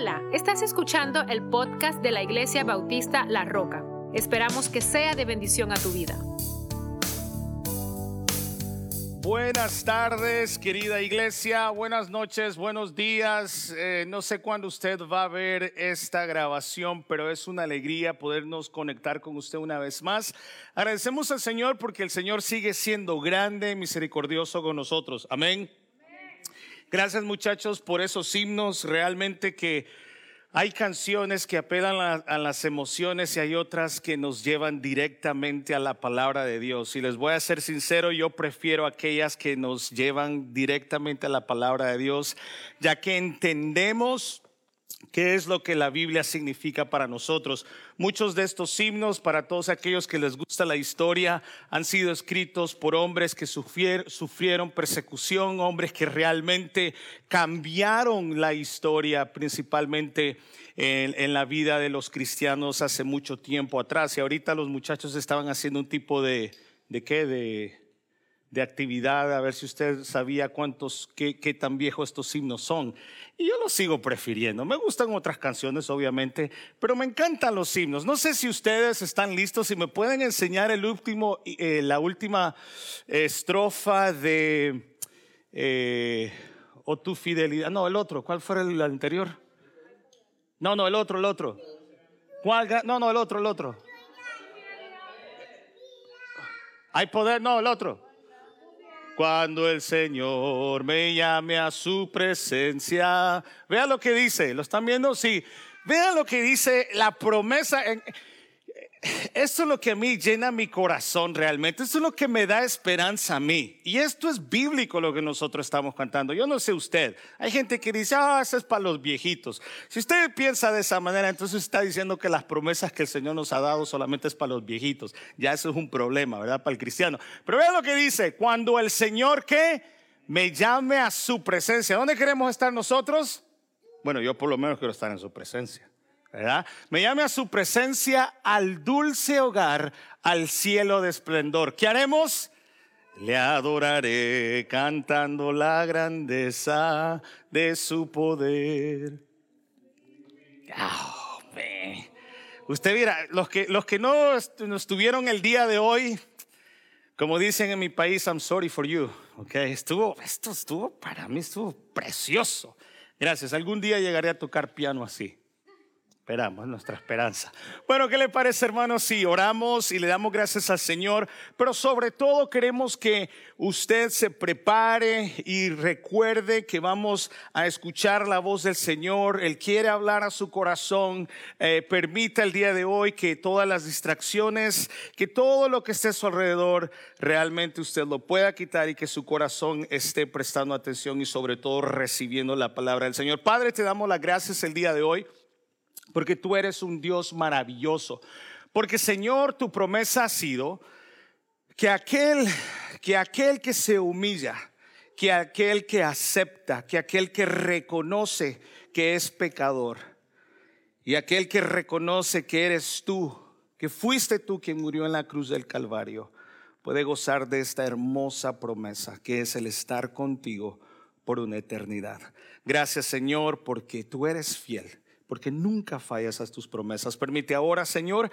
Hola, estás escuchando el podcast de la Iglesia Bautista La Roca. Esperamos que sea de bendición a tu vida. Buenas tardes, querida iglesia. Buenas noches, buenos días. Eh, no sé cuándo usted va a ver esta grabación, pero es una alegría podernos conectar con usted una vez más. Agradecemos al Señor porque el Señor sigue siendo grande, misericordioso con nosotros. Amén. Gracias muchachos por esos himnos realmente que hay canciones que apelan a, las emociones y hay otras que nos llevan directamente a la palabra de Dios. Y les voy a ser sincero, yo prefiero aquellas que nos llevan directamente a la palabra de Dios, ya que entendemos ¿Qué es lo que la Biblia significa para nosotros? Muchos de estos himnos, para todos aquellos que les gusta la historia, han sido escritos por hombres que sufrieron persecución, hombres que realmente cambiaron la historia, principalmente en, la vida de los cristianos hace mucho tiempo atrás. Y ahorita los muchachos estaban haciendo un tipo de, ¿de qué? De, de actividad, a ver si usted sabía cuántos, qué, qué, tan viejos estos himnos son. Y yo los sigo prefiriendo. Me gustan otras canciones, obviamente, pero me encantan los himnos. No sé si ustedes están listos y me pueden enseñar el último, eh, la última estrofa de eh, O tu fidelidad. No, el otro. ¿Cuál fue el anterior? No, no, el otro, el otro. ¿Cuál? No, no, el otro, el otro. Hay poder, no, el otro. Cuando el Señor me llame a su presencia. Vean lo que dice, ¿lo están viendo? Sí. Vean lo que dice la promesa. Esto es lo que a mí llena mi corazón realmente. Esto es lo que me da esperanza a mí. Y esto es bíblico lo que nosotros estamos cantando. Yo no sé usted. Hay gente que dice, ah, eso es para los viejitos. Si usted piensa de esa manera, entonces está diciendo que las promesas que el Señor nos ha dado solamente es para los viejitos. Ya eso es un problema, ¿verdad? Para el cristiano. Pero vean lo que dice. Cuando el Señor que me llame a su presencia. ¿Dónde queremos estar nosotros? Bueno, yo por lo menos quiero estar en su presencia. Me llame a su presencia al dulce hogar, al cielo de esplendor. ¿Qué haremos? Le adoraré cantando la grandeza de su poder. Oh, Usted mira, los que, los que no estuvieron el día de hoy, como dicen en mi país, I'm sorry for you. Okay, estuvo, esto estuvo, para mí estuvo precioso. Gracias. Algún día llegaré a tocar piano así. Esperamos nuestra esperanza. Bueno, ¿qué le parece, hermanos? Sí, oramos y le damos gracias al Señor, pero sobre todo queremos que usted se prepare y recuerde que vamos a escuchar la voz del Señor. Él quiere hablar a su corazón. Eh, permita el día de hoy que todas las distracciones, que todo lo que esté a su alrededor, realmente usted lo pueda quitar y que su corazón esté prestando atención y sobre todo recibiendo la palabra del Señor. Padre, te damos las gracias el día de hoy porque tú eres un Dios maravilloso. Porque Señor, tu promesa ha sido que aquel que aquel que se humilla, que aquel que acepta, que aquel que reconoce que es pecador y aquel que reconoce que eres tú, que fuiste tú quien murió en la cruz del Calvario, puede gozar de esta hermosa promesa que es el estar contigo por una eternidad. Gracias Señor porque tú eres fiel porque nunca fallas a tus promesas. Permite ahora, Señor,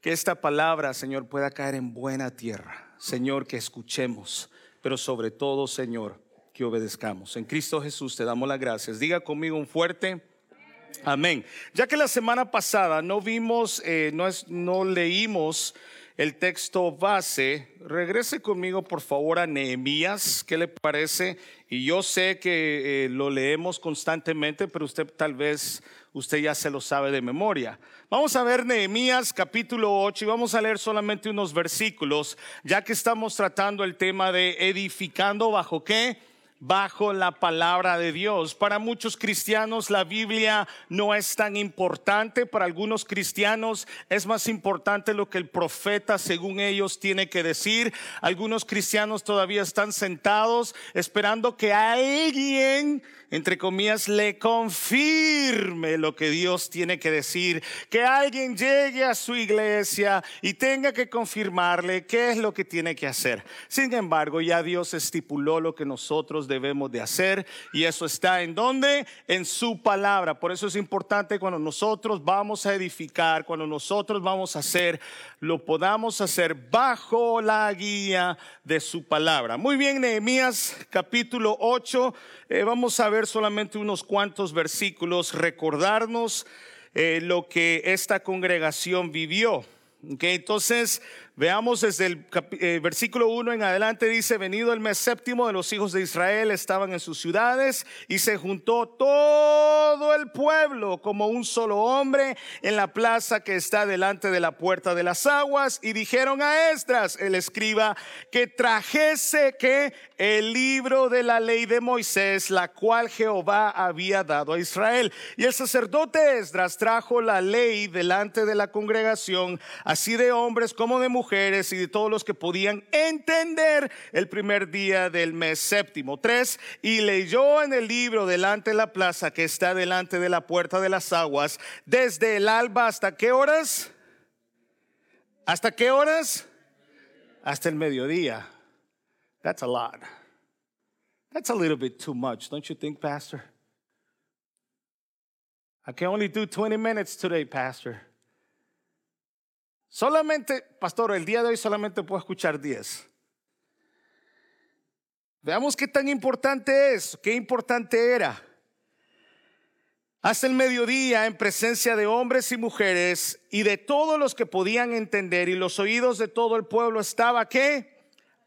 que esta palabra, Señor, pueda caer en buena tierra. Señor, que escuchemos, pero sobre todo, Señor, que obedezcamos. En Cristo Jesús te damos las gracias. Diga conmigo un fuerte. Amén. Ya que la semana pasada no vimos, eh, no, es, no leímos el texto base, regrese conmigo por favor a Nehemías, ¿qué le parece? Y yo sé que eh, lo leemos constantemente, pero usted tal vez usted ya se lo sabe de memoria. Vamos a ver Nehemías capítulo 8 y vamos a leer solamente unos versículos, ya que estamos tratando el tema de edificando bajo qué? Bajo la palabra de Dios. Para muchos cristianos la Biblia no es tan importante, para algunos cristianos es más importante lo que el profeta según ellos tiene que decir. Algunos cristianos todavía están sentados esperando que alguien entre comillas, le confirme lo que Dios tiene que decir, que alguien llegue a su iglesia y tenga que confirmarle qué es lo que tiene que hacer. Sin embargo, ya Dios estipuló lo que nosotros debemos de hacer. Y eso está en donde? En su palabra. Por eso es importante cuando nosotros vamos a edificar, cuando nosotros vamos a hacer, lo podamos hacer bajo la guía de su palabra. Muy bien, Nehemías capítulo 8. Eh, vamos a ver solamente unos cuantos versículos, recordarnos eh, lo que esta congregación vivió. Okay, entonces, Veamos desde el eh, versículo 1 en adelante, dice, venido el mes séptimo de los hijos de Israel, estaban en sus ciudades y se juntó todo el pueblo como un solo hombre en la plaza que está delante de la puerta de las aguas y dijeron a Esdras, el escriba, que trajese que el libro de la ley de Moisés, la cual Jehová había dado a Israel. Y el sacerdote Esdras trajo la ley delante de la congregación, así de hombres como de mujeres y de todos los que podían entender el primer día del mes séptimo. Tres, y leyó en el libro delante de la plaza que está delante de la puerta de las aguas, desde el alba hasta qué horas? ¿Hasta qué horas? Hasta el mediodía. That's a lot. That's a little bit too much, don't you think, Pastor? I can only do 20 minutes today, Pastor. Solamente, pastor, el día de hoy solamente puedo escuchar 10. Veamos qué tan importante es, qué importante era. Hasta el mediodía, en presencia de hombres y mujeres y de todos los que podían entender, y los oídos de todo el pueblo estaba, ¿qué?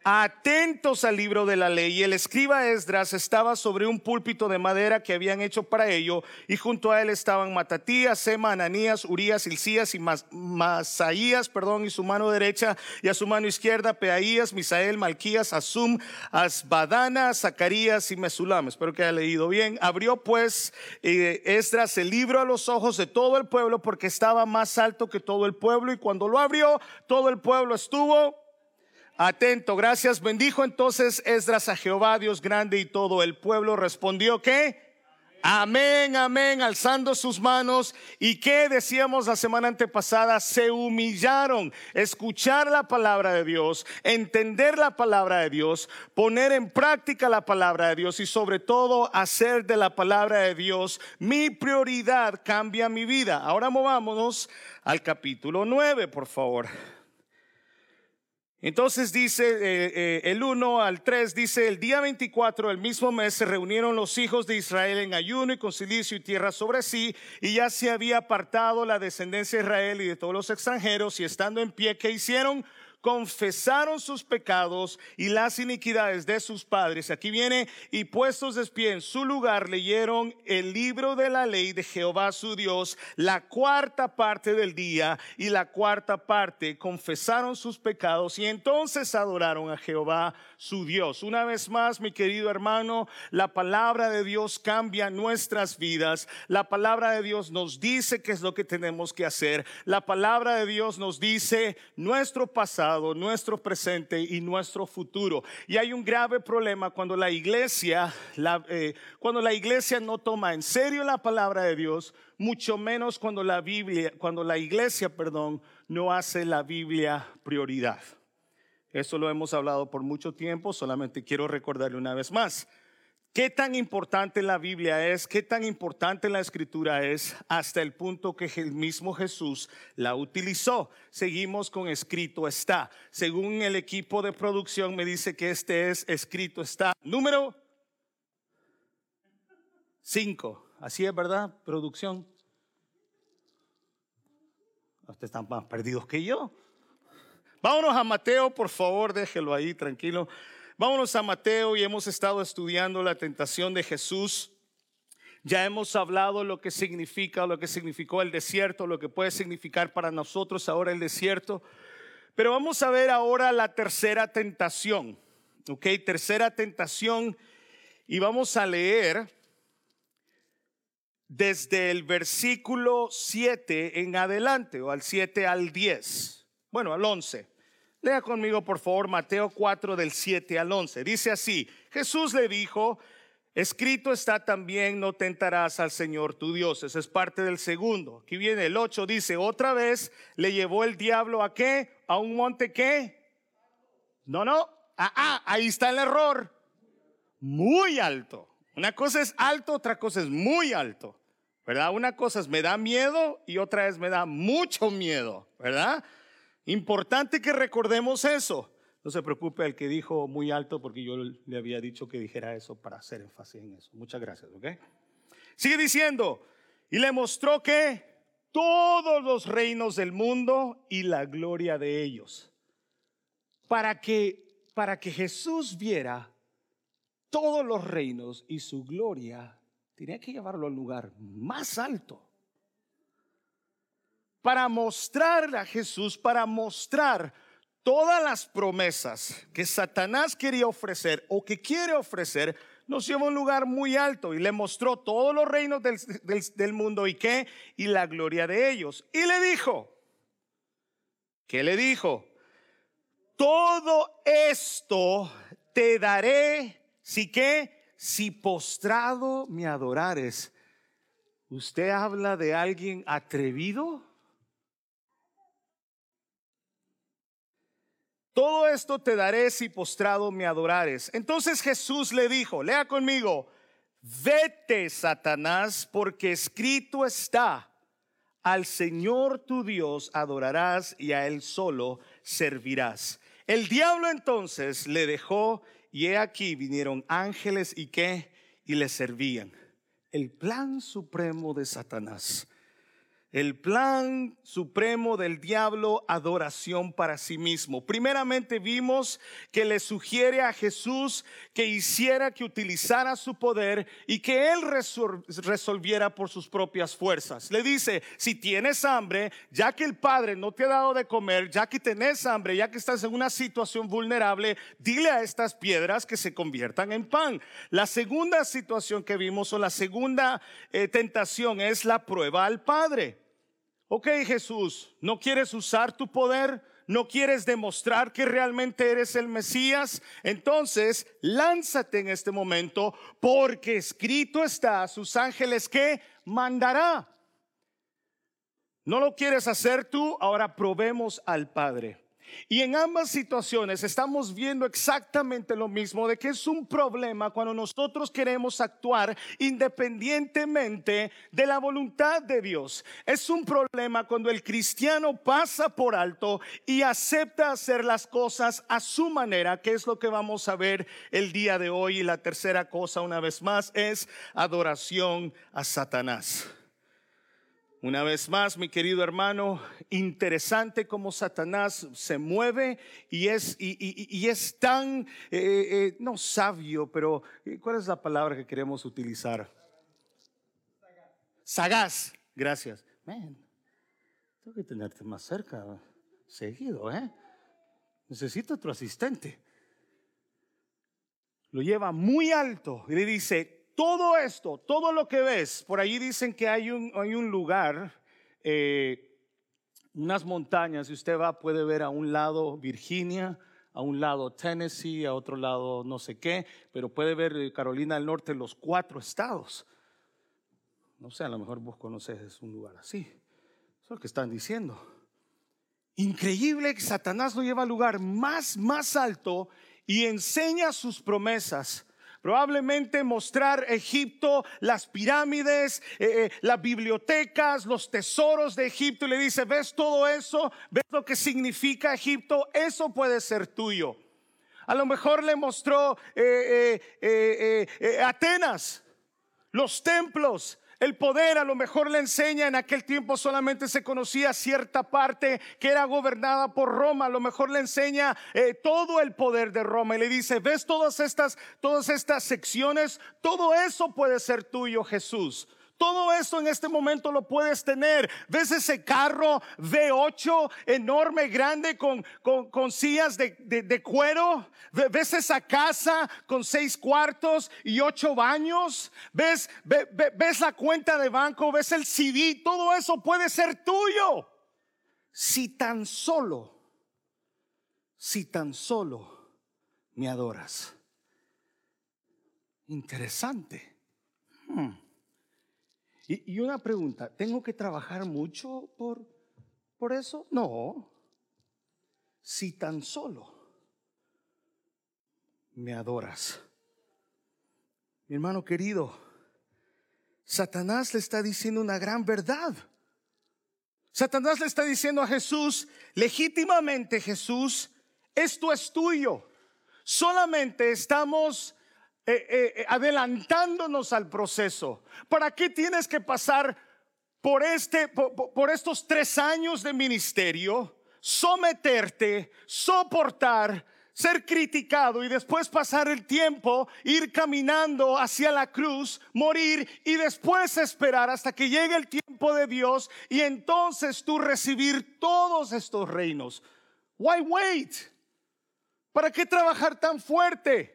Atentos al libro de la ley. Y el escriba Esdras estaba sobre un púlpito de madera que habían hecho para ello, y junto a él estaban Matatías, Sema, Ananías, Urías, Ilcías y Masaías, perdón, y su mano derecha, y a su mano izquierda Peaías, Misael, Malquías, Asum, Asbadana, Zacarías y Mesulam. Espero que haya leído bien. Abrió pues eh, Esdras el libro a los ojos de todo el pueblo porque estaba más alto que todo el pueblo, y cuando lo abrió, todo el pueblo estuvo Atento, gracias. Bendijo entonces Esdras a Jehová, Dios grande, y todo el pueblo respondió que Amén, amén, alzando sus manos. ¿Y qué decíamos la semana antepasada? Se humillaron. Escuchar la palabra de Dios, entender la palabra de Dios, poner en práctica la palabra de Dios y sobre todo hacer de la palabra de Dios mi prioridad cambia mi vida. Ahora movámonos al capítulo 9, por favor. Entonces dice eh, eh, el 1 al 3, dice, el día 24 del mismo mes se reunieron los hijos de Israel en ayuno y con silicio y tierra sobre sí, y ya se había apartado la descendencia de Israel y de todos los extranjeros, y estando en pie, ¿qué hicieron? Confesaron sus pecados y las iniquidades de sus padres. Aquí viene, y puestos de pie en su lugar, leyeron el libro de la ley de Jehová su Dios, la cuarta parte del día y la cuarta parte confesaron sus pecados y entonces adoraron a Jehová su Dios. Una vez más, mi querido hermano, la palabra de Dios cambia nuestras vidas. La palabra de Dios nos dice qué es lo que tenemos que hacer. La palabra de Dios nos dice nuestro pasado nuestro presente y nuestro futuro. Y hay un grave problema cuando la iglesia, eh, cuando la iglesia no toma en serio la palabra de Dios, mucho menos cuando la Biblia, cuando la iglesia, perdón, no hace la Biblia prioridad. Eso lo hemos hablado por mucho tiempo, solamente quiero recordarle una vez más. ¿Qué tan importante la Biblia es? ¿Qué tan importante la escritura es? Hasta el punto que el mismo Jesús la utilizó. Seguimos con escrito está. Según el equipo de producción me dice que este es escrito está. Número 5. Así es, ¿verdad? Producción. Ustedes están más perdidos que yo. Vámonos a Mateo, por favor, déjelo ahí, tranquilo. Vámonos a Mateo y hemos estado estudiando la tentación de Jesús. Ya hemos hablado lo que significa, lo que significó el desierto, lo que puede significar para nosotros ahora el desierto. Pero vamos a ver ahora la tercera tentación. Ok, tercera tentación. Y vamos a leer desde el versículo 7 en adelante, o al 7 al 10. Bueno, al 11. Lea conmigo, por favor, Mateo 4 del 7 al 11. Dice así, Jesús le dijo, escrito está también, no tentarás al Señor tu Dios. Ese es parte del segundo. Aquí viene el 8, dice, otra vez le llevó el diablo a qué? A un monte qué? No, no, ah, ah, ahí está el error. muy alto. Una cosa es alto, otra cosa es muy alto. ¿Verdad? Una cosa es me da miedo y otra es me da mucho miedo. ¿Verdad? Importante que recordemos eso. No se preocupe el que dijo muy alto porque yo le había dicho que dijera eso para hacer énfasis en eso. Muchas gracias, ¿ok? Sigue diciendo, y le mostró que todos los reinos del mundo y la gloria de ellos. Para que, para que Jesús viera todos los reinos y su gloria, tenía que llevarlo al lugar más alto. Para mostrar a Jesús, para mostrar todas las promesas que Satanás quería ofrecer o que quiere ofrecer, nos lleva a un lugar muy alto y le mostró todos los reinos del, mundo y qué, y la gloria de ellos. Y le dijo, ¿qué le dijo? Todo esto te daré, si que, si postrado me adorares. ¿Usted habla de alguien atrevido? Todo esto te daré si postrado me adorares. Entonces Jesús le dijo, lea conmigo, vete Satanás, porque escrito está, al Señor tu Dios adorarás y a Él solo servirás. El diablo entonces le dejó y he aquí vinieron ángeles y qué, y le servían. El plan supremo de Satanás el plan supremo del diablo, adoración para sí mismo. Primeramente vimos que le sugiere a Jesús que hiciera, que utilizara su poder y que él resolviera por sus propias fuerzas. Le dice, si tienes hambre, ya que el Padre no te ha dado de comer, ya que tenés hambre, ya que estás en una situación vulnerable, dile a estas piedras que se conviertan en pan. La segunda situación que vimos o la segunda eh, tentación es la prueba al Padre. Ok Jesús, ¿no quieres usar tu poder? ¿No quieres demostrar que realmente eres el Mesías? Entonces, lánzate en este momento porque escrito está a sus ángeles que mandará. ¿No lo quieres hacer tú? Ahora probemos al Padre. Y en ambas situaciones estamos viendo exactamente lo mismo, de que es un problema cuando nosotros queremos actuar independientemente de la voluntad de Dios. Es un problema cuando el cristiano pasa por alto y acepta hacer las cosas a su manera, que es lo que vamos a ver el día de hoy. Y la tercera cosa, una vez más, es adoración a Satanás. Una vez más, mi querido hermano, interesante cómo Satanás se mueve y es, y, es tan, eh, eh, no sabio, pero eh, ¿cuál es la palabra que queremos utilizar? Sagaz. Gracias. Tengo que tenerte más cerca, seguido, ¿eh? Necesito otro asistente. Lo lleva muy alto y le dice, todo esto, todo lo que ves, por allí dicen que hay un, hay un lugar, eh, unas montañas, y usted va, puede ver a un lado Virginia, a un lado Tennessee, a otro lado no sé qué, pero puede ver eh, Carolina del Norte, los cuatro estados. No sé, a lo mejor vos conoces un lugar así. Eso es lo que están diciendo. Increíble que Satanás lo lleva al lugar más, más alto y enseña sus promesas Probablemente mostrar Egipto, las pirámides, eh, eh, las bibliotecas, los tesoros de Egipto y le dice, ¿ves todo eso? ¿Ves lo que significa Egipto? Eso puede ser tuyo. A lo mejor le mostró eh, Atenas, los templos, el poder a lo mejor le enseña, en aquel tiempo solamente se conocía cierta parte que era gobernada por Roma, a lo mejor le enseña eh, todo el poder de Roma y le dice, ves todas estas, todas estas secciones, todo eso puede ser tuyo Jesús. Todo esto en este momento lo puedes tener. ¿Ves ese carro V8 enorme, grande, con, con, sillas de, cuero? ¿Ves esa casa con seis cuartos y ocho baños? ¿Ves, ¿Ves la cuenta de banco? ¿Ves el CD? Todo eso puede ser tuyo. Si tan solo, si tan solo me adoras. Interesante. Hmm. Y, una pregunta, ¿tengo que trabajar mucho por, por eso? No. Si tan solo me adoras. Mi hermano querido, Satanás le está diciendo una gran verdad. Satanás le está diciendo a Jesús, legítimamente Jesús, esto es tuyo. Solamente estamos eh, eh, eh, adelantándonos al proceso. ¿Para qué tienes que pasar por, este, por estos tres años de ministerio? Someterte, soportar, ser criticado y después pasar el tiempo, ir caminando hacia la cruz, morir y después esperar hasta que llegue el tiempo de Dios y entonces tú recibir todos estos reinos. Why wait? ¿Para qué trabajar tan fuerte?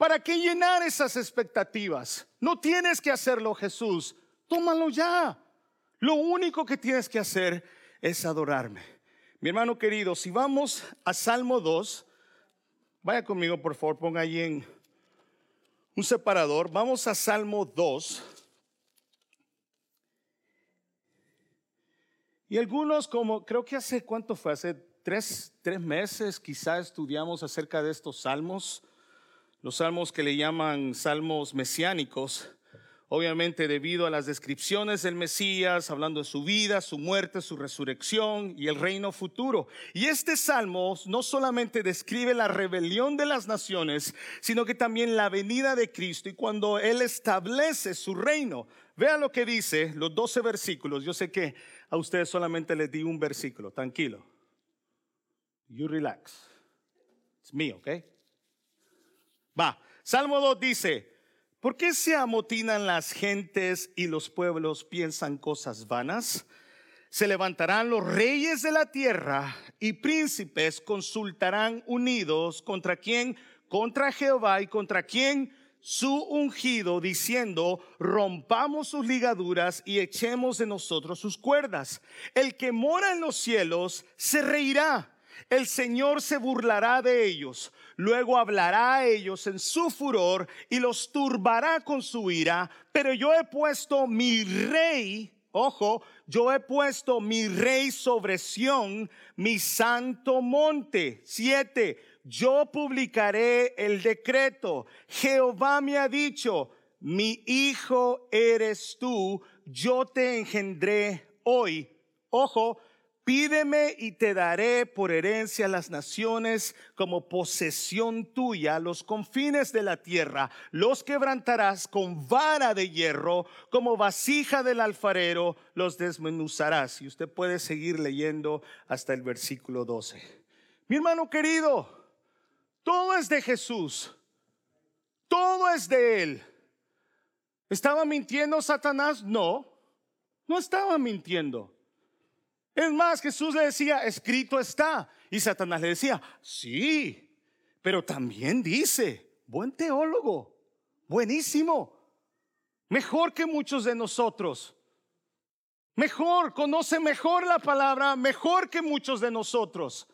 ¿Para qué llenar esas expectativas? No tienes que hacerlo, Jesús. Tómalo ya. Lo único que tienes que hacer es adorarme. Mi hermano querido, si vamos a Salmo 2, Vaya conmigo, por favor, ponga ahí en un separador. Vamos a Salmo 2. Y algunos, como creo que hace cuánto fue, hace tres, tres meses quizá estudiamos acerca de estos salmos, los salmos que le llaman salmos mesiánicos obviamente debido a las descripciones del Mesías, hablando de su vida, su muerte, su resurrección y el reino futuro. Y este salmo no solamente describe la rebelión de las naciones, sino que también la venida de Cristo y cuando Él establece su reino. Vea lo que dice los 12 versículos. Yo sé que a ustedes solamente les di un versículo, tranquilo. You relax. It's me, ¿ok? Va. Salmo 2 dice, ¿Por qué se amotinan las gentes y los pueblos piensan cosas vanas? Se levantarán los reyes de la tierra y príncipes consultarán unidos contra quién, contra Jehová y contra quién su ungido, diciendo, rompamos sus ligaduras y echemos de nosotros sus cuerdas. El que mora en los cielos se reirá el Señor se burlará de ellos, luego hablará a ellos en su furor y los turbará con su ira, pero yo he puesto mi rey, ojo, yo he puesto mi rey sobre Sión, mi santo monte. Siete, yo publicaré el decreto. Jehová me ha dicho, mi hijo eres tú, yo te engendré hoy. Ojo, Pídeme y te daré por herencia las naciones como posesión tuya, los confines de la tierra. Los quebrantarás con vara de hierro, como vasija del alfarero, los desmenuzarás. Y usted puede seguir leyendo hasta el versículo 12. Mi hermano querido, todo es de Jesús. Todo es de Él. ¿Estaba mintiendo Satanás? No, no estaba mintiendo. Es más, Jesús le decía, escrito está. Y Satanás le decía, sí, pero también dice, buen teólogo, buenísimo, mejor que muchos de nosotros. Mejor, conoce mejor la palabra, mejor que muchos de nosotros.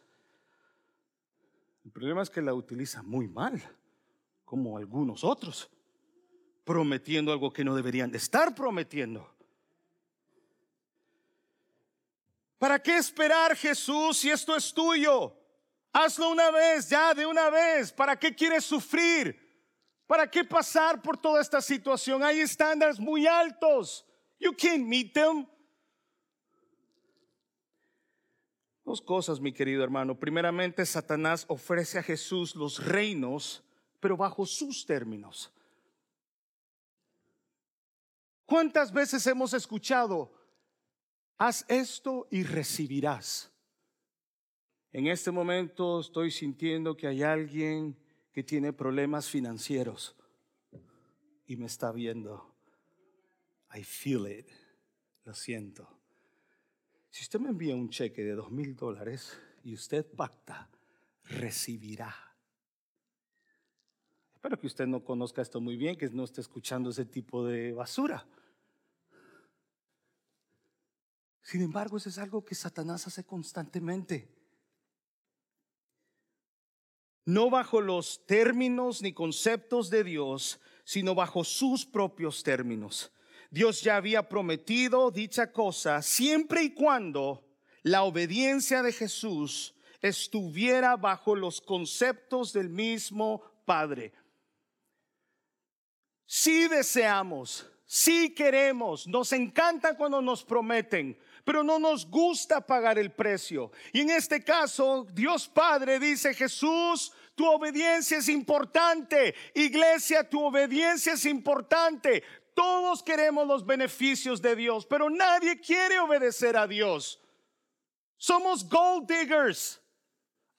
El problema es que la utiliza muy mal, como algunos otros, prometiendo algo que no deberían de estar prometiendo. ¿Para qué esperar Jesús si esto es tuyo? Hazlo una vez, ya de una vez. ¿Para qué quieres sufrir? ¿Para qué pasar por toda esta situación? Hay estándares muy altos. You can't meet them. Dos cosas, mi querido hermano. Primeramente, Satanás ofrece a Jesús los reinos, pero bajo sus términos. ¿Cuántas veces hemos escuchado? Haz esto y recibirás. En este momento estoy sintiendo que hay alguien que tiene problemas financieros y me está viendo. I feel it. Lo siento. Si usted me envía un cheque de dos mil dólares y usted pacta, recibirá. Espero que usted no conozca esto muy bien, que no esté escuchando ese tipo de basura. Sin embargo, eso es algo que Satanás hace constantemente. No bajo los términos ni conceptos de Dios, sino bajo sus propios términos. Dios ya había prometido dicha cosa siempre y cuando la obediencia de Jesús estuviera bajo los conceptos del mismo Padre. sí deseamos, sí queremos, nos encanta cuando nos prometen, pero no nos gusta pagar el precio. Y en este caso, Dios Padre dice, Jesús, tu obediencia es importante. Iglesia, tu obediencia es importante. Todos queremos los beneficios de Dios, pero nadie quiere obedecer a Dios. Somos gold diggers.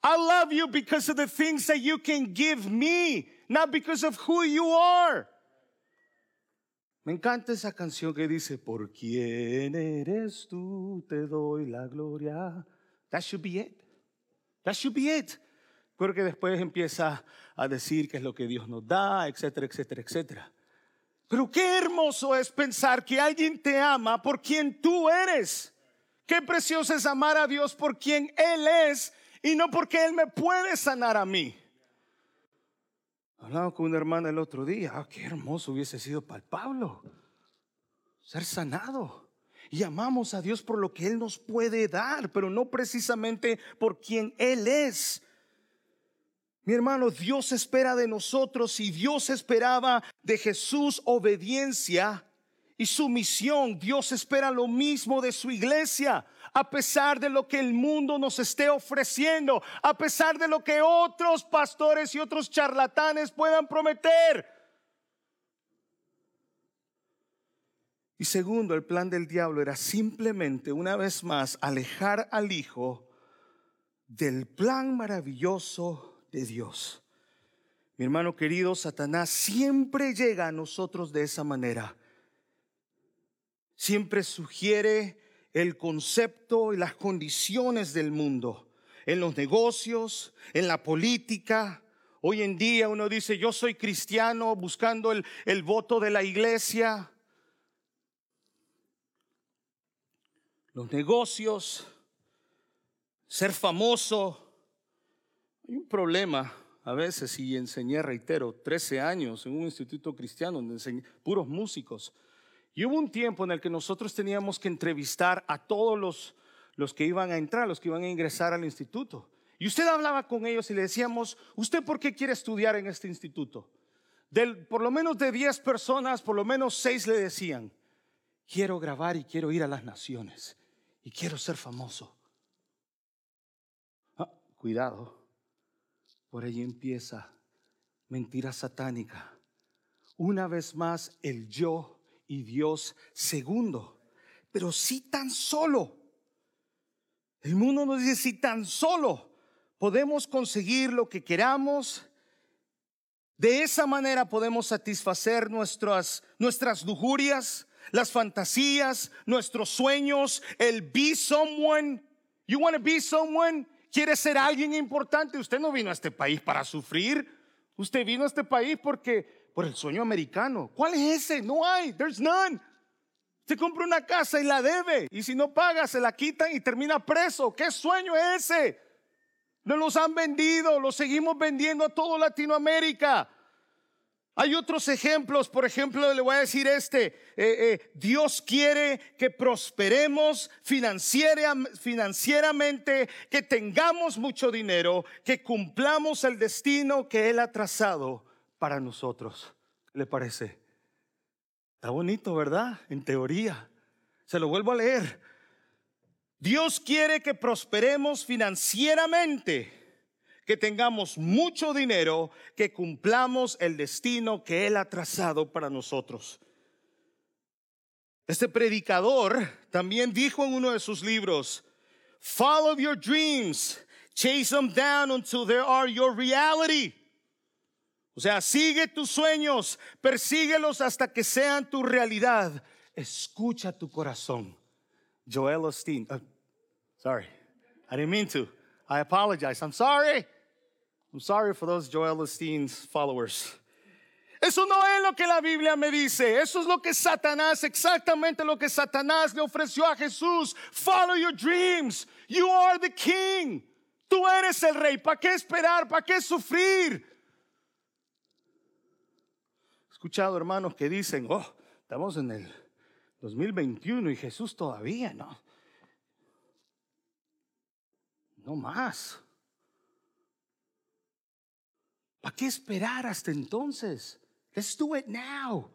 I love you because of the things that you can give me, not because of who you are. Me encanta esa canción que dice, por quién eres tú, te doy la gloria. That should be it. That should be it. Porque después empieza a decir qué es lo que Dios nos da, etcétera, etcétera, etcétera. Pero qué hermoso es pensar que alguien te ama por quien tú eres. Qué precioso es amar a Dios por quien Él es y no porque Él me puede sanar a mí. Hablaba con una hermana el otro día, ah, qué hermoso hubiese sido para Pablo ser sanado. Y amamos a Dios por lo que Él nos puede dar, pero no precisamente por quien Él es. Mi hermano, Dios espera de nosotros y Dios esperaba de Jesús obediencia y su misión. Dios espera lo mismo de su iglesia, a pesar de lo que el mundo nos esté ofreciendo, a pesar de lo que otros pastores y otros charlatanes puedan prometer. Y segundo, el plan del diablo era simplemente, una vez más, alejar al Hijo del plan maravilloso de Dios. Mi hermano querido, Satanás siempre llega a nosotros de esa manera siempre sugiere el concepto y las condiciones del mundo, en los negocios, en la política. Hoy en día uno dice, yo soy cristiano buscando el, el voto de la iglesia. Los negocios, ser famoso. Hay un problema a veces, y enseñé, reitero, 13 años en un instituto cristiano donde enseñé puros músicos. Y hubo un tiempo en el que nosotros teníamos que entrevistar a todos los, los que iban a entrar, los que iban a ingresar al instituto. Y usted hablaba con ellos y le decíamos, ¿usted por qué quiere estudiar en este instituto? Por lo menos de 10 personas, por lo menos 6 le decían, quiero grabar y quiero ir a las naciones y quiero ser famoso. Ah, cuidado, por ahí empieza mentira satánica. Una vez más, el yo y Dios segundo. Pero si tan solo, el mundo nos dice si tan solo podemos conseguir lo que queramos, de esa manera podemos satisfacer nuestras, nuestras lujurias, las fantasías, nuestros sueños, el be someone. You want to be someone? ¿Quiere ser alguien importante? Usted no vino a este país para sufrir. Usted vino a este país porque por el sueño americano. ¿Cuál es ese? No hay, there's none. Se compra una casa y la debe, y si no paga, se la quitan y termina preso. ¿Qué sueño es ese? No los han vendido, los seguimos vendiendo a todo Latinoamérica. Hay otros ejemplos, por ejemplo, le voy a decir este, eh, eh, Dios quiere que prosperemos financieramente, que tengamos mucho dinero, que cumplamos el destino que Él ha trazado para nosotros. ¿Le parece? Está bonito, ¿verdad? En teoría. Se lo vuelvo a leer. Dios quiere que prosperemos financieramente, que tengamos mucho dinero, que cumplamos el destino que Él ha trazado para nosotros. Este predicador también dijo en uno de sus libros, Follow your dreams, chase them down until they are your reality. O sea, sigue tus sueños, persíguelos hasta que sean tu realidad. Escucha tu corazón. Joel Osteen. Uh, sorry, I didn't mean to. I apologize. I'm sorry. I'm sorry for those Joel Osteen's followers. Eso no es lo que la Biblia me dice. Eso es lo que Satanás, exactamente lo que Satanás le ofreció a Jesús. Follow your dreams. You are the king. Tú eres el rey. ¿Para qué esperar? ¿Para qué sufrir? Escuchado hermanos que dicen, oh, estamos en el 2021 y Jesús todavía, ¿no? No más. ¿Para qué esperar hasta entonces? Let's do it now.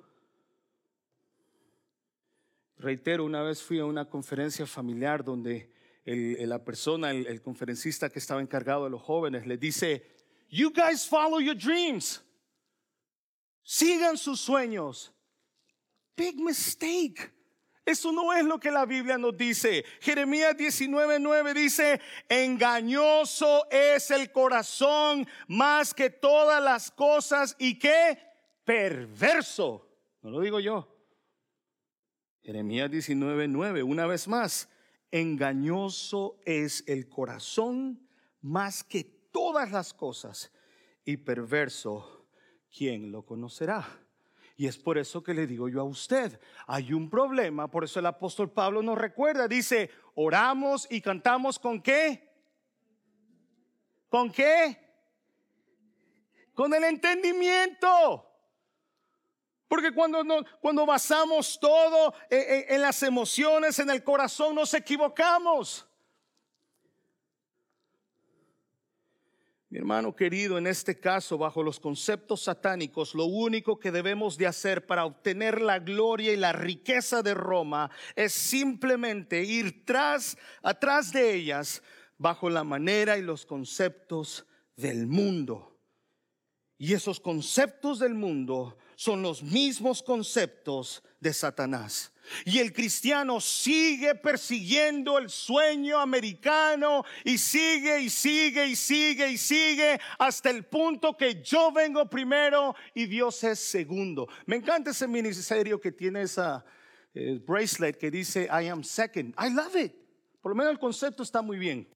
Reitero, una vez fui a una conferencia familiar donde la persona, el conferencista que estaba encargado de los jóvenes, le dice, You guys follow your dreams. Sigan sus sueños. Big mistake. Eso no es lo que la Biblia nos dice. Jeremías 19:9 dice, engañoso es el corazón más que todas las cosas y qué perverso. No lo digo yo. Jeremías 19:9, una vez más, engañoso es el corazón más que todas las cosas y perverso, ¿quién lo conocerá? Y es por eso que le digo yo a usted, hay un problema, por eso el apóstol Pablo nos recuerda, dice, oramos y cantamos con qué? ¿Con qué? Con el entendimiento. Porque cuando, cuando basamos todo en, en las emociones, en el corazón, nos equivocamos. Mi hermano querido, en este caso, bajo los conceptos satánicos, lo único que debemos de hacer para obtener la gloria y la riqueza de Roma es simplemente ir tras, atrás de ellas bajo la manera y los conceptos del mundo. Y esos conceptos del mundo son los mismos conceptos de Satanás. Y el cristiano sigue persiguiendo el sueño americano y sigue y sigue y sigue y sigue hasta el punto que yo vengo primero y Dios es segundo. Me encanta ese ministerio que tiene esa eh, bracelet que dice I am second. I love it. Por lo menos el concepto está muy bien.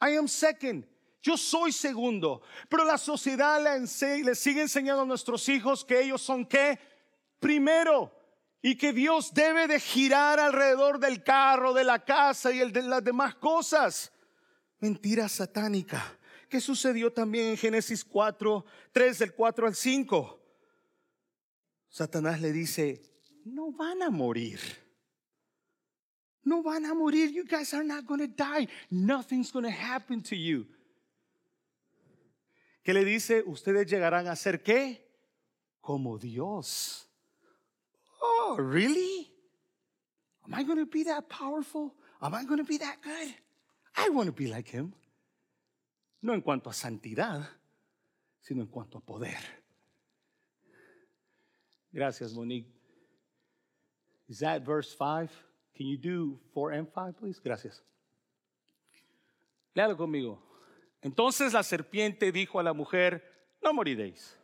I am second. Yo soy segundo. Pero la sociedad le, sigue enseñando a nuestros hijos que ellos son qué? Primero y que Dios debe de girar alrededor del carro, de la casa y de las demás cosas. Mentira satánica. ¿Qué sucedió también en Génesis 4, 3 del 4 al 5? Satanás le dice, no van a morir. No van a morir. You guys are not going to die. Nothing's going to happen to you. ¿Qué le dice? Ustedes llegarán a ser qué? Como Dios. Oh, really? Am I going to be that powerful? Am I going to be that good? I want to be like him. No en cuanto a santidad, sino en cuanto a poder. Gracias, Monique. Is that verse 5? Can you do 4 and 5, please? Gracias. Léalo conmigo. Entonces la serpiente dijo a la mujer, no moriréis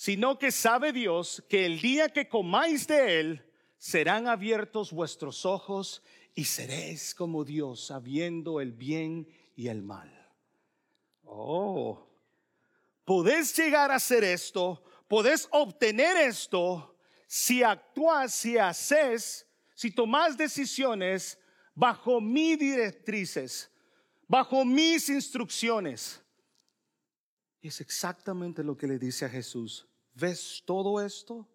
sino que sabe Dios que el día que comáis de él, serán abiertos vuestros ojos y seréis como Dios, sabiendo el bien y el mal. Oh, podés llegar a hacer esto, podés obtener esto si actúas, si haces, si tomás decisiones bajo mis directrices, bajo mis instrucciones. Y es exactamente lo que le dice a Jesús. ¿Ves todo esto?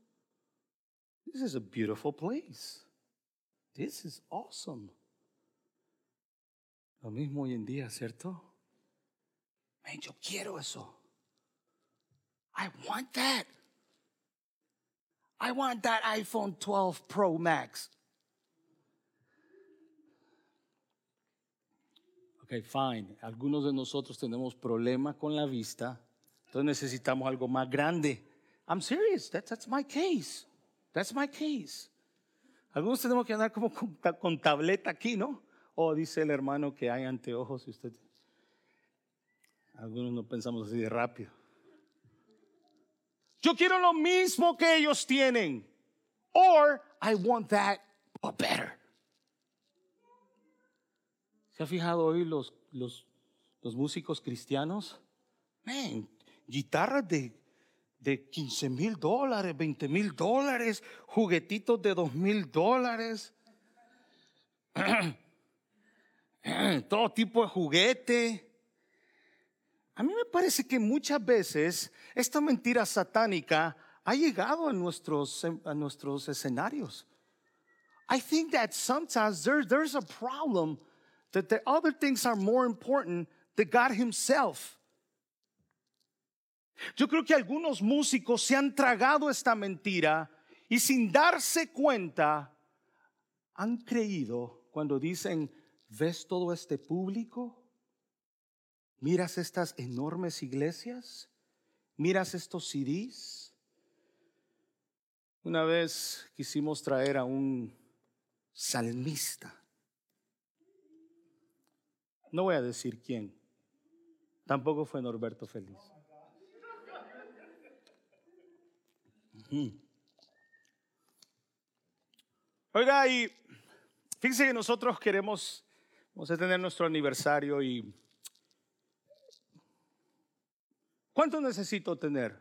This is a beautiful place. This is awesome. Lo mismo hoy en día, ¿cierto? Man, yo quiero eso. I want that. I want that iPhone 12 Pro Max. Ok, fine. Algunos de nosotros tenemos problemas con la vista, entonces necesitamos algo más grande. I'm serious. That's, my case. That's my case. Algunos tenemos que andar como con, tableta aquí, ¿no? O dice el hermano que hay anteojos y. Algunos no pensamos así de rápido. Yo quiero lo mismo que ellos tienen. Or I want that but better. ¿Se ha fijado hoy los, los, los músicos cristianos? Man, guitarras de de 15 mil dólares, 20 mil dólares, juguetitos de 2 mil dólares, todo tipo de juguete. A mí me parece que muchas veces esta mentira satánica ha llegado a nuestros, a nuestros escenarios. I think that sometimes there, there's a problem the other things are more important than God Himself. Yo creo que algunos músicos se han tragado esta mentira y sin darse cuenta han creído cuando dicen, ¿ves todo este público? ¿Miras estas enormes iglesias? ¿Miras estos CDs? Una vez quisimos traer a un salmista. No voy a decir quién. Tampoco fue Norberto Feliz. Oiga, y fíjense que nosotros queremos, vamos a tener nuestro aniversario y ¿cuánto necesito tener?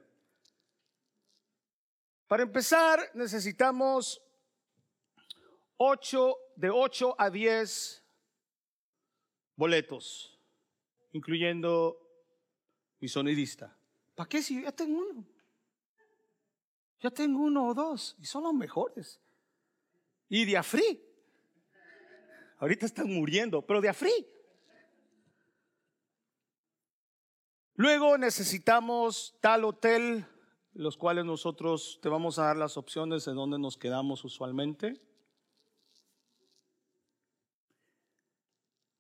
Para empezar, necesitamos 8, de 8 a 10 boletos, incluyendo mi sonidista. ¿Para qué si ya tengo uno? Ya tengo uno o dos y son los mejores. Y de afrí. Ahorita están muriendo, pero de afrí. Luego necesitamos tal hotel, los cuales nosotros te vamos a dar las opciones de donde nos quedamos usualmente.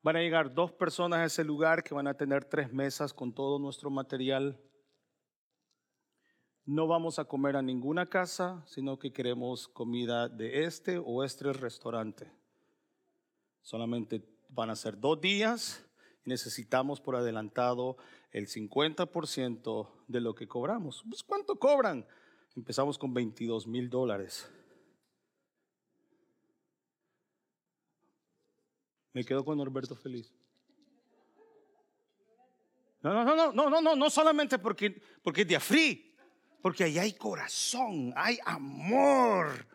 Van a llegar dos personas a ese lugar que van a tener tres mesas con todo nuestro material. No vamos a comer a ninguna casa, sino que queremos comida de este o este restaurante. Solamente van a ser dos días y necesitamos por adelantado el 50% de lo que cobramos. Pues, ¿Cuánto cobran? Empezamos con 22 mil dólares. Me quedo con Norberto feliz. No, no, no, no, no, no, no solamente porque, porque es porque ahí hay corazón, hay amor.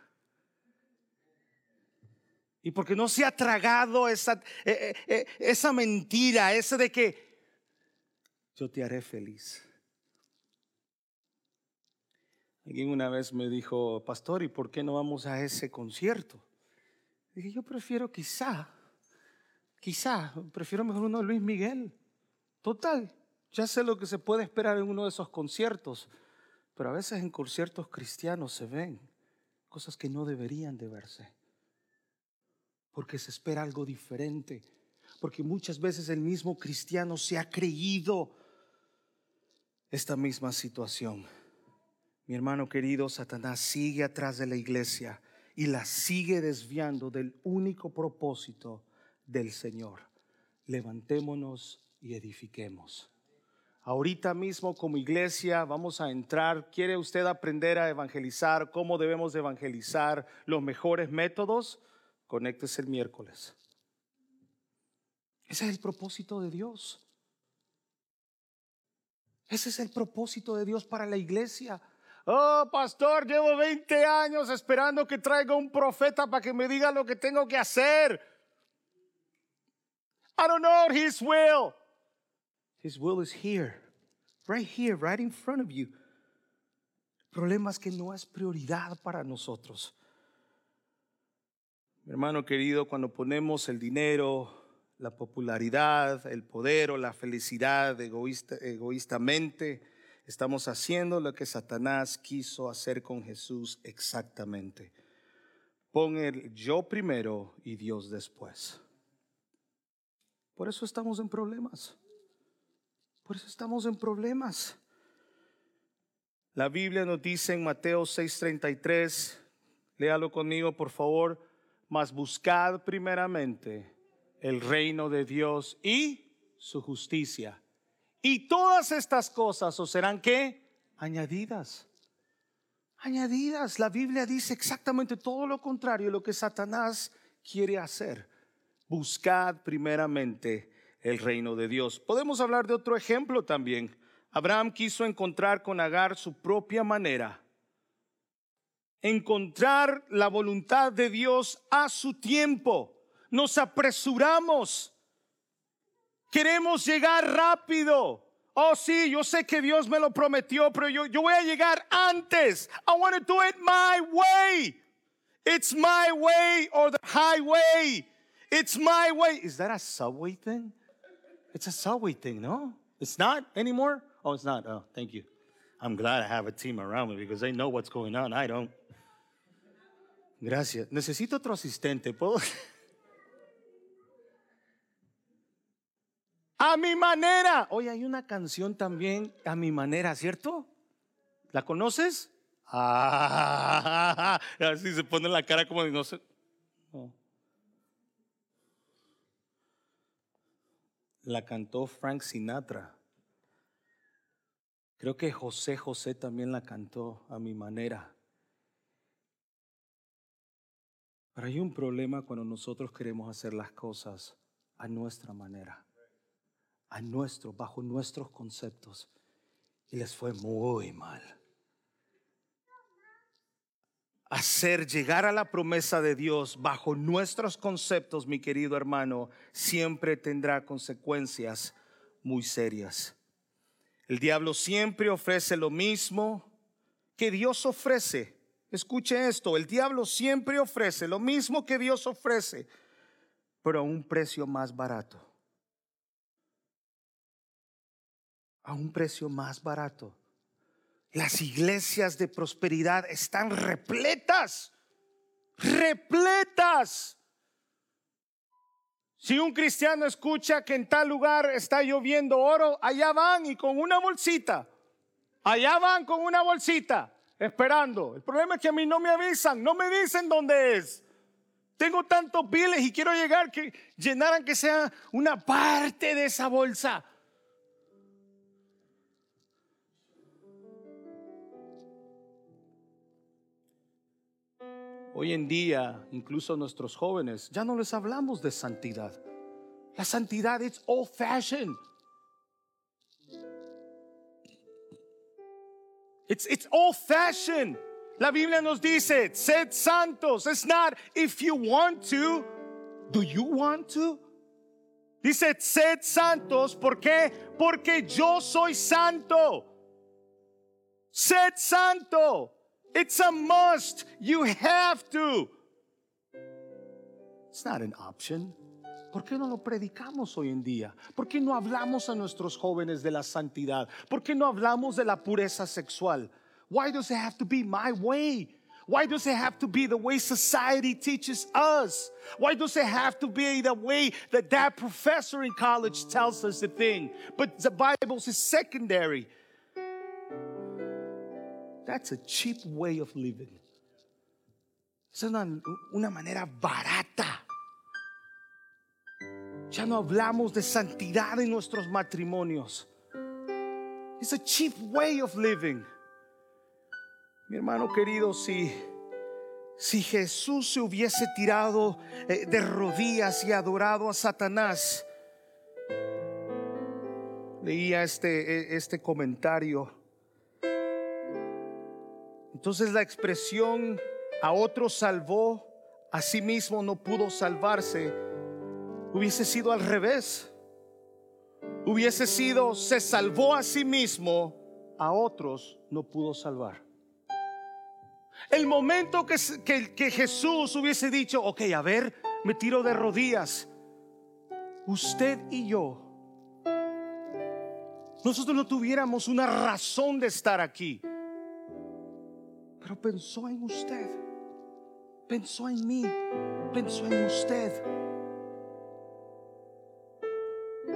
Y porque no se ha tragado esa, eh, eh, eh, esa mentira, esa de que yo te haré feliz. Alguien una vez me dijo, pastor, ¿y por qué no vamos a ese concierto? Dije, yo prefiero quizá Quizá, prefiero mejor uno de Luis Miguel. Total, ya sé lo que se puede esperar en uno de esos conciertos, pero a veces en conciertos cristianos se ven cosas que no deberían de verse, porque se espera algo diferente, porque muchas veces el mismo cristiano se ha creído esta misma situación. Mi hermano querido, Satanás sigue atrás de la iglesia y la sigue desviando del único propósito del Señor. Levantémonos y edifiquemos. Ahorita mismo como iglesia vamos a entrar. ¿Quiere usted aprender a evangelizar? ¿Cómo debemos evangelizar? ¿Los mejores métodos? Conéctese el miércoles. Ese es el propósito de Dios. Ese es el propósito de Dios para la iglesia. Oh, pastor, llevo 20 años esperando que traiga un profeta para que me diga lo que tengo que hacer. I don't know His will. His will is here, right here, right in front of you. El problema es que no es prioridad para nosotros. Mi hermano querido, cuando ponemos el dinero, la popularidad, el poder o la felicidad egoísta, egoístamente, estamos haciendo lo que Satanás quiso hacer con Jesús exactamente. Pon el yo primero y Dios después. Por eso estamos en problemas. Por eso estamos en problemas. La Biblia nos dice en Mateo 6:33, léalo conmigo por favor, mas buscad primeramente el reino de Dios y su justicia. Y todas estas cosas os serán que añadidas. Añadidas. La Biblia dice exactamente todo lo contrario de lo que Satanás quiere hacer buscad primeramente el reino de Dios. Podemos hablar de otro ejemplo también. Abraham quiso encontrar con Agar su propia manera, encontrar la voluntad de Dios a su tiempo. Nos apresuramos, queremos llegar rápido. Oh, sí, yo sé que Dios me lo prometió, pero yo, yo voy a llegar antes. I want to do it my way. It's my way or the highway. It's my way. Is that a subway thing? It's a subway thing, no? It's not anymore? Oh, it's not. Oh, thank you. I'm glad I have a team around me because they know what's going on. I don't. Gracias. Necesito otro asistente. ¿Puedo? A mi manera. Oye, hay una canción también a mi manera, ¿cierto? ¿La conoces? Ah, así se pone la cara como de no sé. La cantó Frank Sinatra. Creo que José José también la cantó a mi manera. Pero hay un problema cuando nosotros queremos hacer las cosas a nuestra manera, a nuestro, bajo nuestros conceptos. Y les fue muy mal. Hacer llegar a la promesa de Dios bajo nuestros conceptos, mi querido hermano, siempre tendrá consecuencias muy serias. El diablo siempre ofrece lo mismo que Dios ofrece. Escuche esto, el diablo siempre ofrece lo mismo que Dios ofrece, pero a un precio más barato. A un precio más barato. Las iglesias de prosperidad están repletas, repletas. Si un cristiano escucha que en tal lugar está lloviendo oro, allá van y con una bolsita, allá van con una bolsita, esperando. El problema es que a mí no me avisan, no me dicen dónde es. Tengo tantos biles y quiero llegar que llenaran que sea una parte de esa bolsa. Hoy en día, incluso nuestros jóvenes, ya no les hablamos de santidad. La santidad es old fashioned. It's, it's old fashioned. La Biblia nos dice, sed santos. It's not if you want to. Do you want to? Dice, sed santos. ¿Por qué? Porque yo soy santo. Sed santo. It's a must. You have to. It's not an option. ¿Por qué no lo predicamos hoy en día? ¿Por qué no hablamos a nuestros jóvenes de la santidad? ¿Por qué no hablamos de la pureza sexual? Why does it have to be my way? Why does it have to be the way society teaches us? Why does it have to be the way that that professor in college tells us the thing? But the Bible is secondary. That's a cheap way of living. Es una, una manera barata. Ya no hablamos de santidad en nuestros matrimonios. It's a cheap way of living. Mi hermano querido, si, si Jesús se hubiese tirado eh, de rodillas y adorado a Satanás, leía este, este comentario entonces la expresión a otro salvó, a sí mismo no pudo salvarse, hubiese sido al revés. Hubiese sido, se salvó a sí mismo, a otros no pudo salvar. El momento que, que, que Jesús hubiese dicho, ok, a ver, me tiro de rodillas, usted y yo, nosotros no tuviéramos una razón de estar aquí pero pensó en usted, pensó en mí, pensó en usted.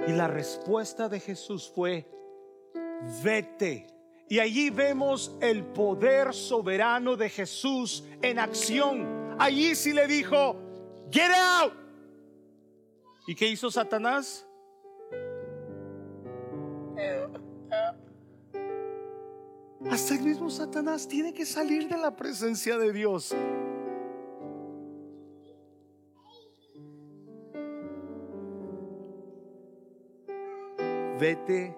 Y la respuesta de Jesús fue, vete. Y allí vemos el poder soberano de Jesús en acción. Allí sí le dijo, get out. ¿Y qué hizo Satanás? Hasta el mismo Satanás tiene que salir de la presencia de Dios. Vete,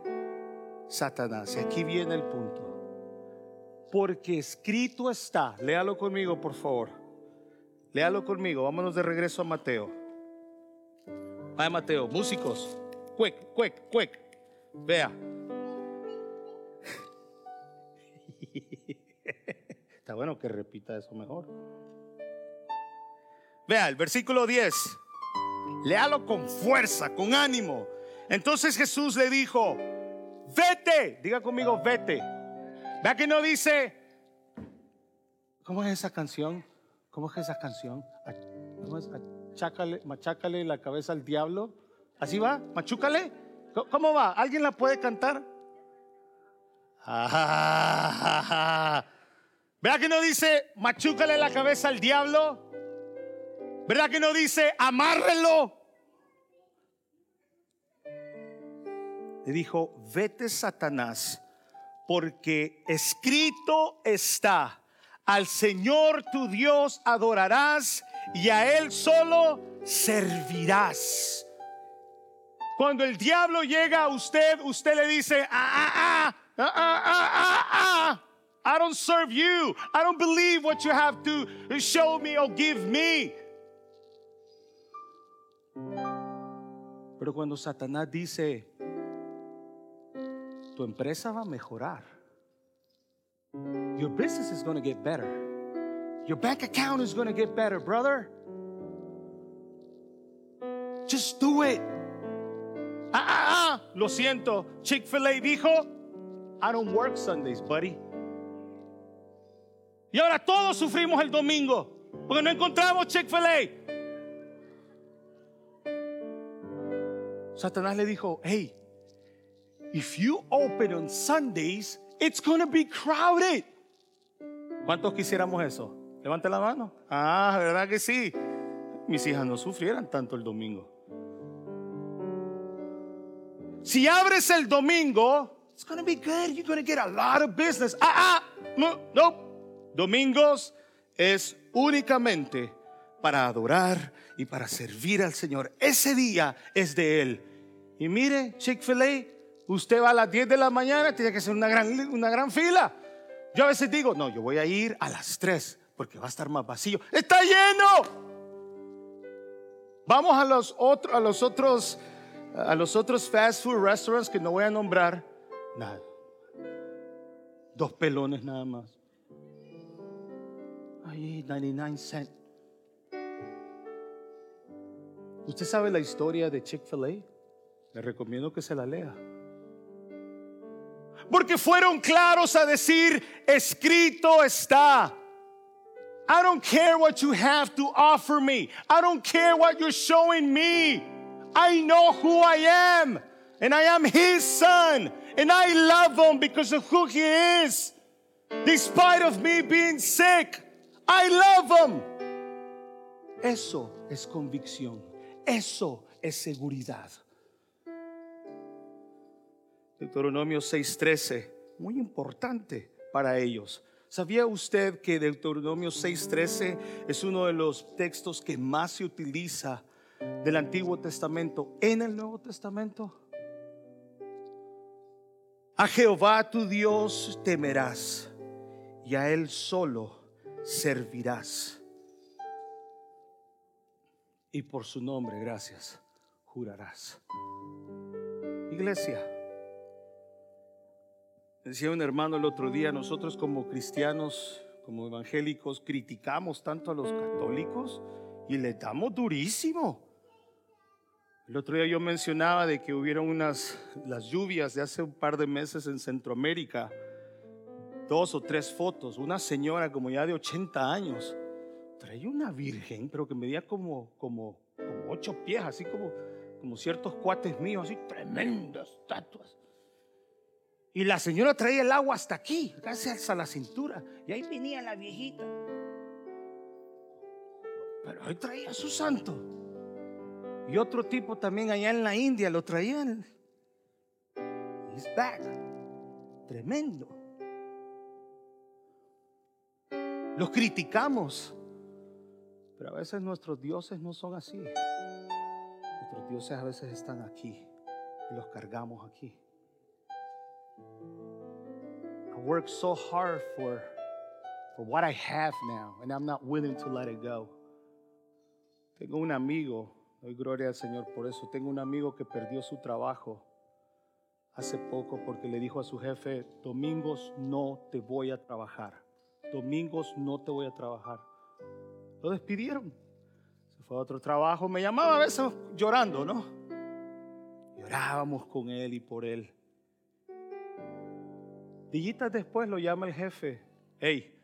Satanás. Y aquí viene el punto. Porque escrito está. Léalo conmigo, por favor. Léalo conmigo. Vámonos de regreso a Mateo. Vaya Mateo, músicos. Quick, quick, quick. Vea. Está bueno que repita eso mejor. Vea el versículo 10. Léalo con fuerza, con ánimo. Entonces Jesús le dijo, vete, diga conmigo, vete. Vea que no dice, ¿cómo es esa canción? ¿Cómo es esa canción? ¿Cómo machácale la cabeza al diablo. ¿Así va? ¿Machúcale? ¿Cómo va? ¿Alguien la puede cantar? Ah, ¿Verdad que no dice machúcale la cabeza al diablo? ¿Verdad que no dice amárrelo? Le dijo, vete Satanás, porque escrito está, al Señor tu Dios adorarás y a Él solo servirás. Cuando el diablo llega a usted, usted le dice, ah, ah, ah, ah, ah, ah, ah, I don't serve you. I don't believe what you have to show me or give me. Pero cuando Satanás dice, tu empresa va a mejorar. Your business is going to get better. Your bank account is going to get better, brother. Just do it. Ah, ah, ah. Lo siento. Chick-fil-A dijo, I don't work Sundays, buddy. Y ahora todos sufrimos el domingo porque no encontramos Chick-fil-A. Satanás le dijo, hey, if you open on Sundays, it's going to be crowded. ¿Cuántos quisiéramos eso? Levante la mano. Ah, ¿verdad que sí? Mis hijas no sufrieran tanto el domingo. Si abres el domingo, it's going to be good. You're going to get a lot of business. Ah, ah, no, no. Domingos es únicamente para adorar y para servir al Señor. Ese día es de Él. Y mire, Chick-fil-A, usted va a las 10 de la mañana, tiene que ser una gran, una gran fila. Yo a veces digo, no, yo voy a ir a las 3 porque va a estar más vacío. Está lleno. Vamos a los, a los otros, a los otros fast food restaurants que no voy a nombrar. Nada. Dos pelones nada más. Ay, 99 cents. ¿Usted sabe la historia de Chick-fil-A? Le recomiendo que se la lea. Porque fueron claros a decir, escrito está. I don't care what you have to offer me. I don't care what you're showing me. I know who I am. And I am his son. And I love him because of who he is. Despite of me being sick, I love him. Eso es convicción. Eso es seguridad. Deuteronomio 6:13, muy importante para ellos. ¿Sabía usted que Deuteronomio 6:13 es uno de los textos que más se utiliza del Antiguo Testamento en el Nuevo Testamento? A Jehová tu Dios temerás y a Él solo servirás. Y por su nombre, gracias, jurarás. Iglesia, decía un hermano el otro día, nosotros como cristianos, como evangélicos, criticamos tanto a los católicos y le damos durísimo. El otro día yo mencionaba de que hubieron unas, las lluvias de hace un par de meses en Centroamérica, dos o tres fotos, una señora como ya de 80 años, traía una virgen, pero que medía como, como, como ocho pies, así como, como ciertos cuates míos, así tremendas estatuas. Y la señora traía el agua hasta aquí, casi hasta la cintura. Y ahí venía la viejita. Pero ahí traía su santo. Y otro tipo también allá en la India lo traían. He's back. Tremendo. Los criticamos. Pero a veces nuestros dioses no son así. Nuestros dioses a veces están aquí. Y los cargamos aquí. I work so hard for, for what I have now. And I'm not willing to let it go. Tengo un amigo Doy gloria al Señor por eso. Tengo un amigo que perdió su trabajo hace poco porque le dijo a su jefe, domingos no te voy a trabajar. Domingos no te voy a trabajar. Lo despidieron. Se fue a otro trabajo. Me llamaba a veces llorando, ¿no? Llorábamos con él y por él. Dillitas después lo llama el jefe. Hey,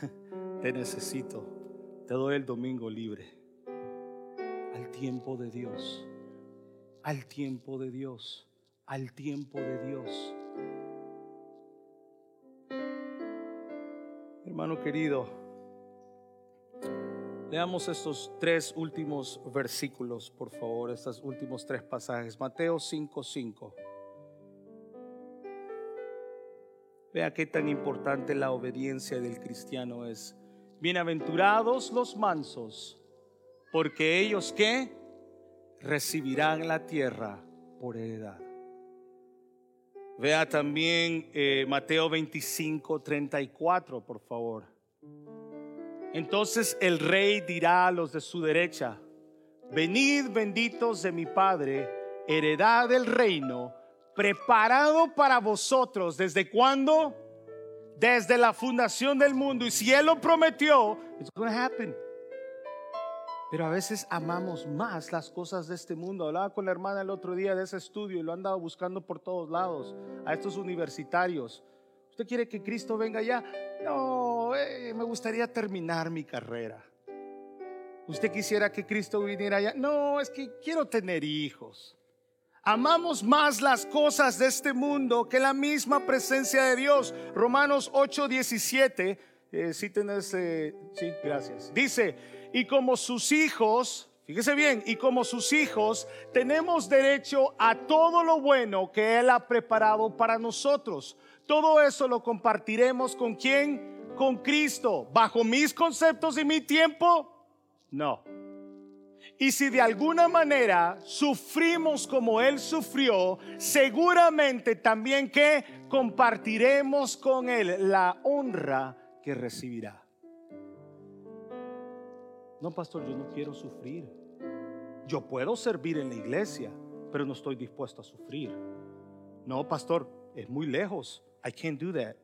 te necesito. Te doy el domingo libre. Al tiempo de Dios. Al tiempo de Dios. Al tiempo de Dios. Hermano querido, leamos estos tres últimos versículos, por favor, estos últimos tres pasajes. Mateo 5:5. Vea qué tan importante la obediencia del cristiano es. Bienaventurados los mansos, porque ellos que recibirán la tierra por heredad. Vea también eh, Mateo 25, 34, por favor. Entonces el rey dirá a los de su derecha, venid benditos de mi Padre, heredad del reino preparado para vosotros. ¿Desde cuándo? Desde la fundación del mundo. Y si Él lo prometió, it's going to happen. Pero a veces amamos más las cosas de este mundo. Hablaba con la hermana el otro día de ese estudio y lo han andado buscando por todos lados. A estos universitarios. ¿Usted quiere que Cristo venga ya? No, eh, me gustaría terminar mi carrera. ¿Usted quisiera que Cristo viniera allá? No, es que quiero tener hijos. Amamos más las cosas de este mundo que la misma presencia de Dios. Romanos 8, 17. Eh, sí, tenés, eh, sí, gracias. Dice, y como sus hijos, fíjese bien, y como sus hijos, tenemos derecho a todo lo bueno que Él ha preparado para nosotros. Todo eso lo compartiremos con quién? Con Cristo. ¿Bajo mis conceptos y mi tiempo? No. Y si de alguna manera sufrimos como Él sufrió, seguramente también que compartiremos con Él la honra que recibirá. No, pastor, yo no quiero sufrir. Yo puedo servir en la iglesia, pero no estoy dispuesto a sufrir. No, pastor, es muy lejos. I can't do that.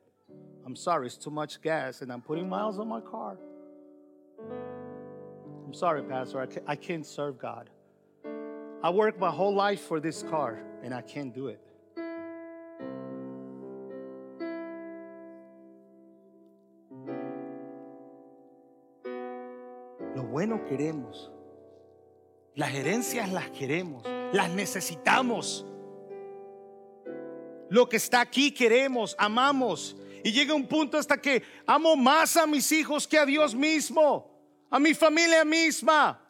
I'm sorry, it's too much gas and I'm putting miles on my car. I'm sorry, Pastor, I can't, I can't serve God. I worked my whole life for this car and I can't do it. Bueno queremos. Las herencias las queremos. Las necesitamos. Lo que está aquí queremos, amamos. Y llega un punto hasta que amo más a mis hijos que a Dios mismo, a mi familia misma.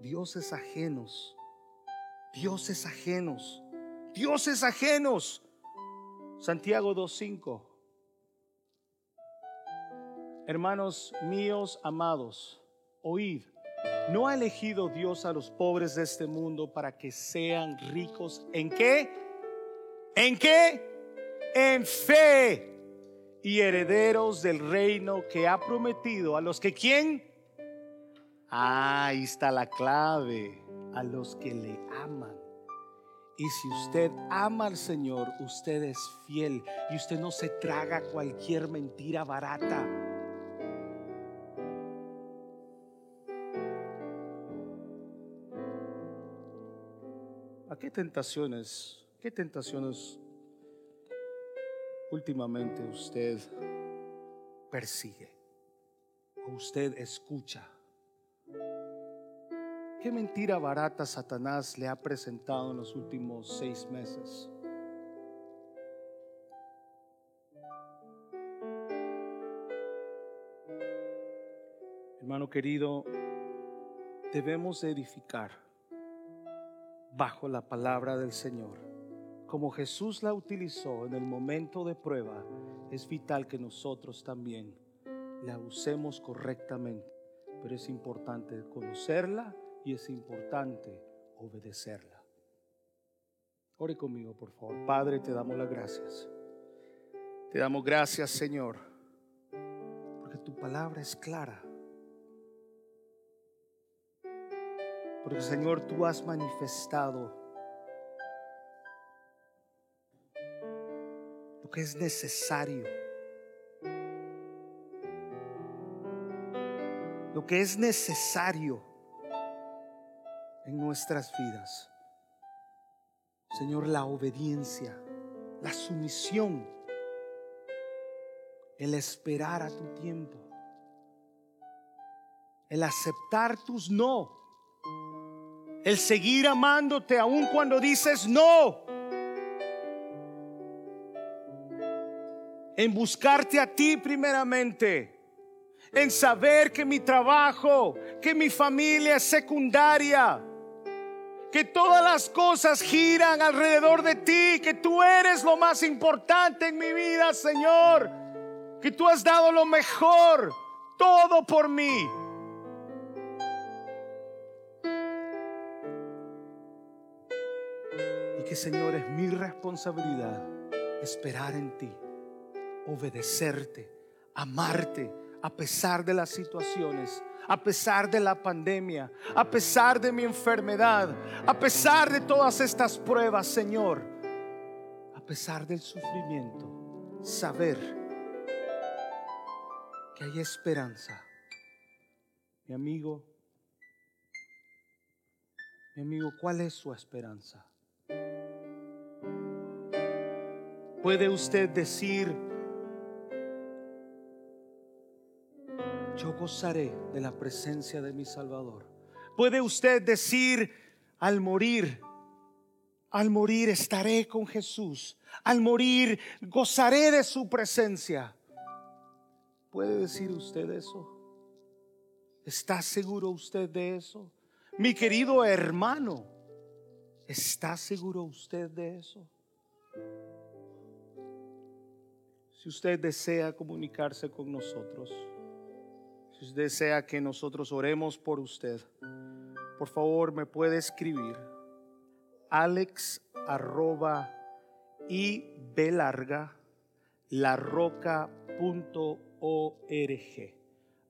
Dioses ajenos, dioses ajenos, dioses ajenos. Santiago 2.5. Hermanos míos amados, oíd. ¿No ha elegido Dios a los pobres de este mundo para que sean ricos en qué? ¿En qué? En fe y herederos del reino que ha prometido a los que quién? Ah, ahí está la clave, a los que le aman. Y si usted ama al Señor, usted es fiel y usted no se traga cualquier mentira barata. ¿A qué tentaciones, qué tentaciones últimamente usted persigue o usted escucha? ¿Qué mentira barata Satanás le ha presentado en los últimos seis meses? Hermano querido, debemos edificar bajo la palabra del Señor. Como Jesús la utilizó en el momento de prueba, es vital que nosotros también la usemos correctamente. Pero es importante conocerla y es importante obedecerla. Ore conmigo, por favor. Padre, te damos las gracias. Te damos gracias, Señor, porque tu palabra es clara. Porque, Señor, tú has manifestado lo que es necesario. Lo que es necesario en nuestras vidas. Señor, la obediencia. la sumisión, el esperar a tu tiempo, el aceptar tus no, el seguir amándote aun cuando dices no, en buscarte a ti primeramente. En saber que mi trabajo, que mi familia es secundaria, que todas las cosas giran alrededor de ti, que tú eres lo más importante en mi vida, Señor, que tú has dado lo mejor, todo por mí. Señor, es mi responsabilidad esperar en ti, obedecerte, amarte a pesar de las situaciones, a pesar de la pandemia, a pesar de mi enfermedad, a pesar de todas estas pruebas, Señor, a pesar del sufrimiento, saber que hay esperanza. Mi amigo, mi amigo, ¿cuál es su esperanza? ¿Puede usted decir, yo gozaré de la presencia de mi Salvador. Puede usted decir al morir, al morir estaré con Jesús, al morir gozaré de su presencia. ¿Puede decir usted eso? ¿Está seguro usted de eso? Mi querido hermano, ¿está seguro usted de eso? Si usted desea comunicarse con nosotros, si usted desea que nosotros oremos por usted, por favor me puede escribir alex arroba y larga la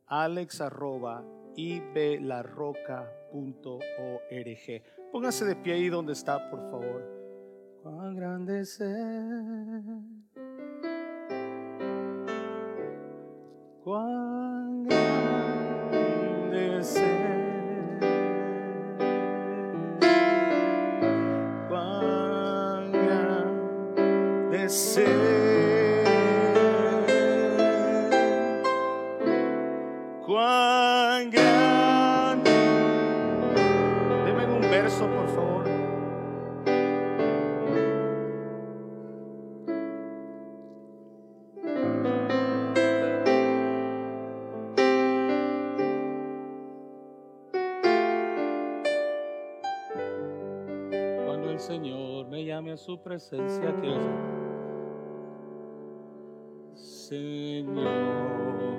alex arroba y la roca punto org póngase de pie ahí donde está por favor. Cuán grande es cuán grande es cuán grande es cuán grande verso por favor Cuando el Señor me llame a su presencia, quiero Señor.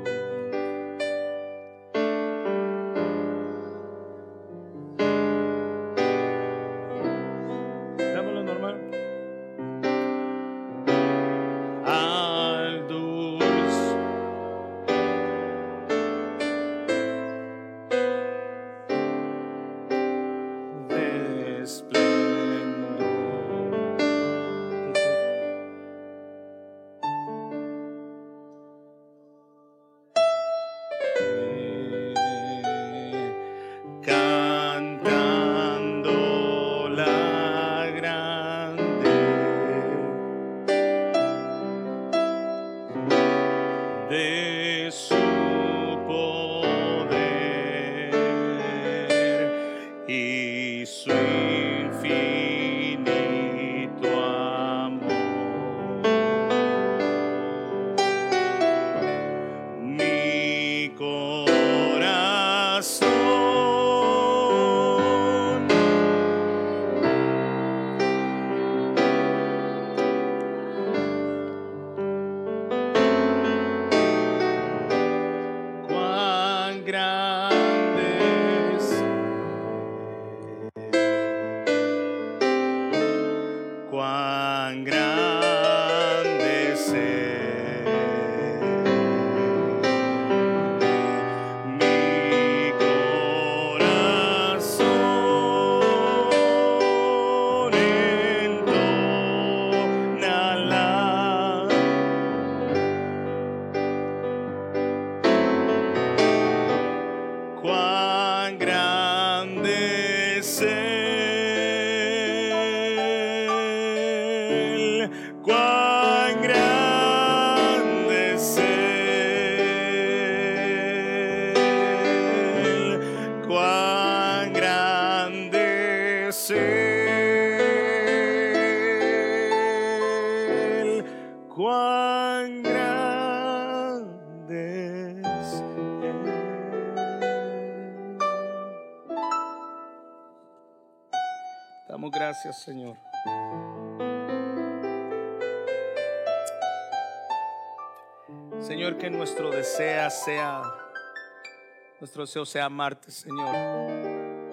Nuestro deseo sea amarte, Señor,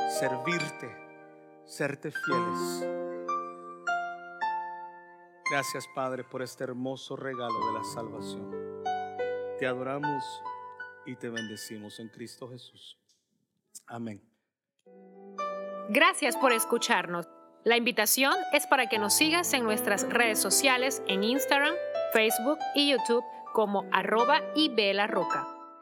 servirte, serte fieles. Gracias, Padre, por este hermoso regalo de la salvación. Te adoramos y te bendecimos en Cristo Jesús. Amén. Gracias por escucharnos. La invitación es para que nos sigas en nuestras redes sociales en Instagram, Facebook y YouTube como arroba y Roca.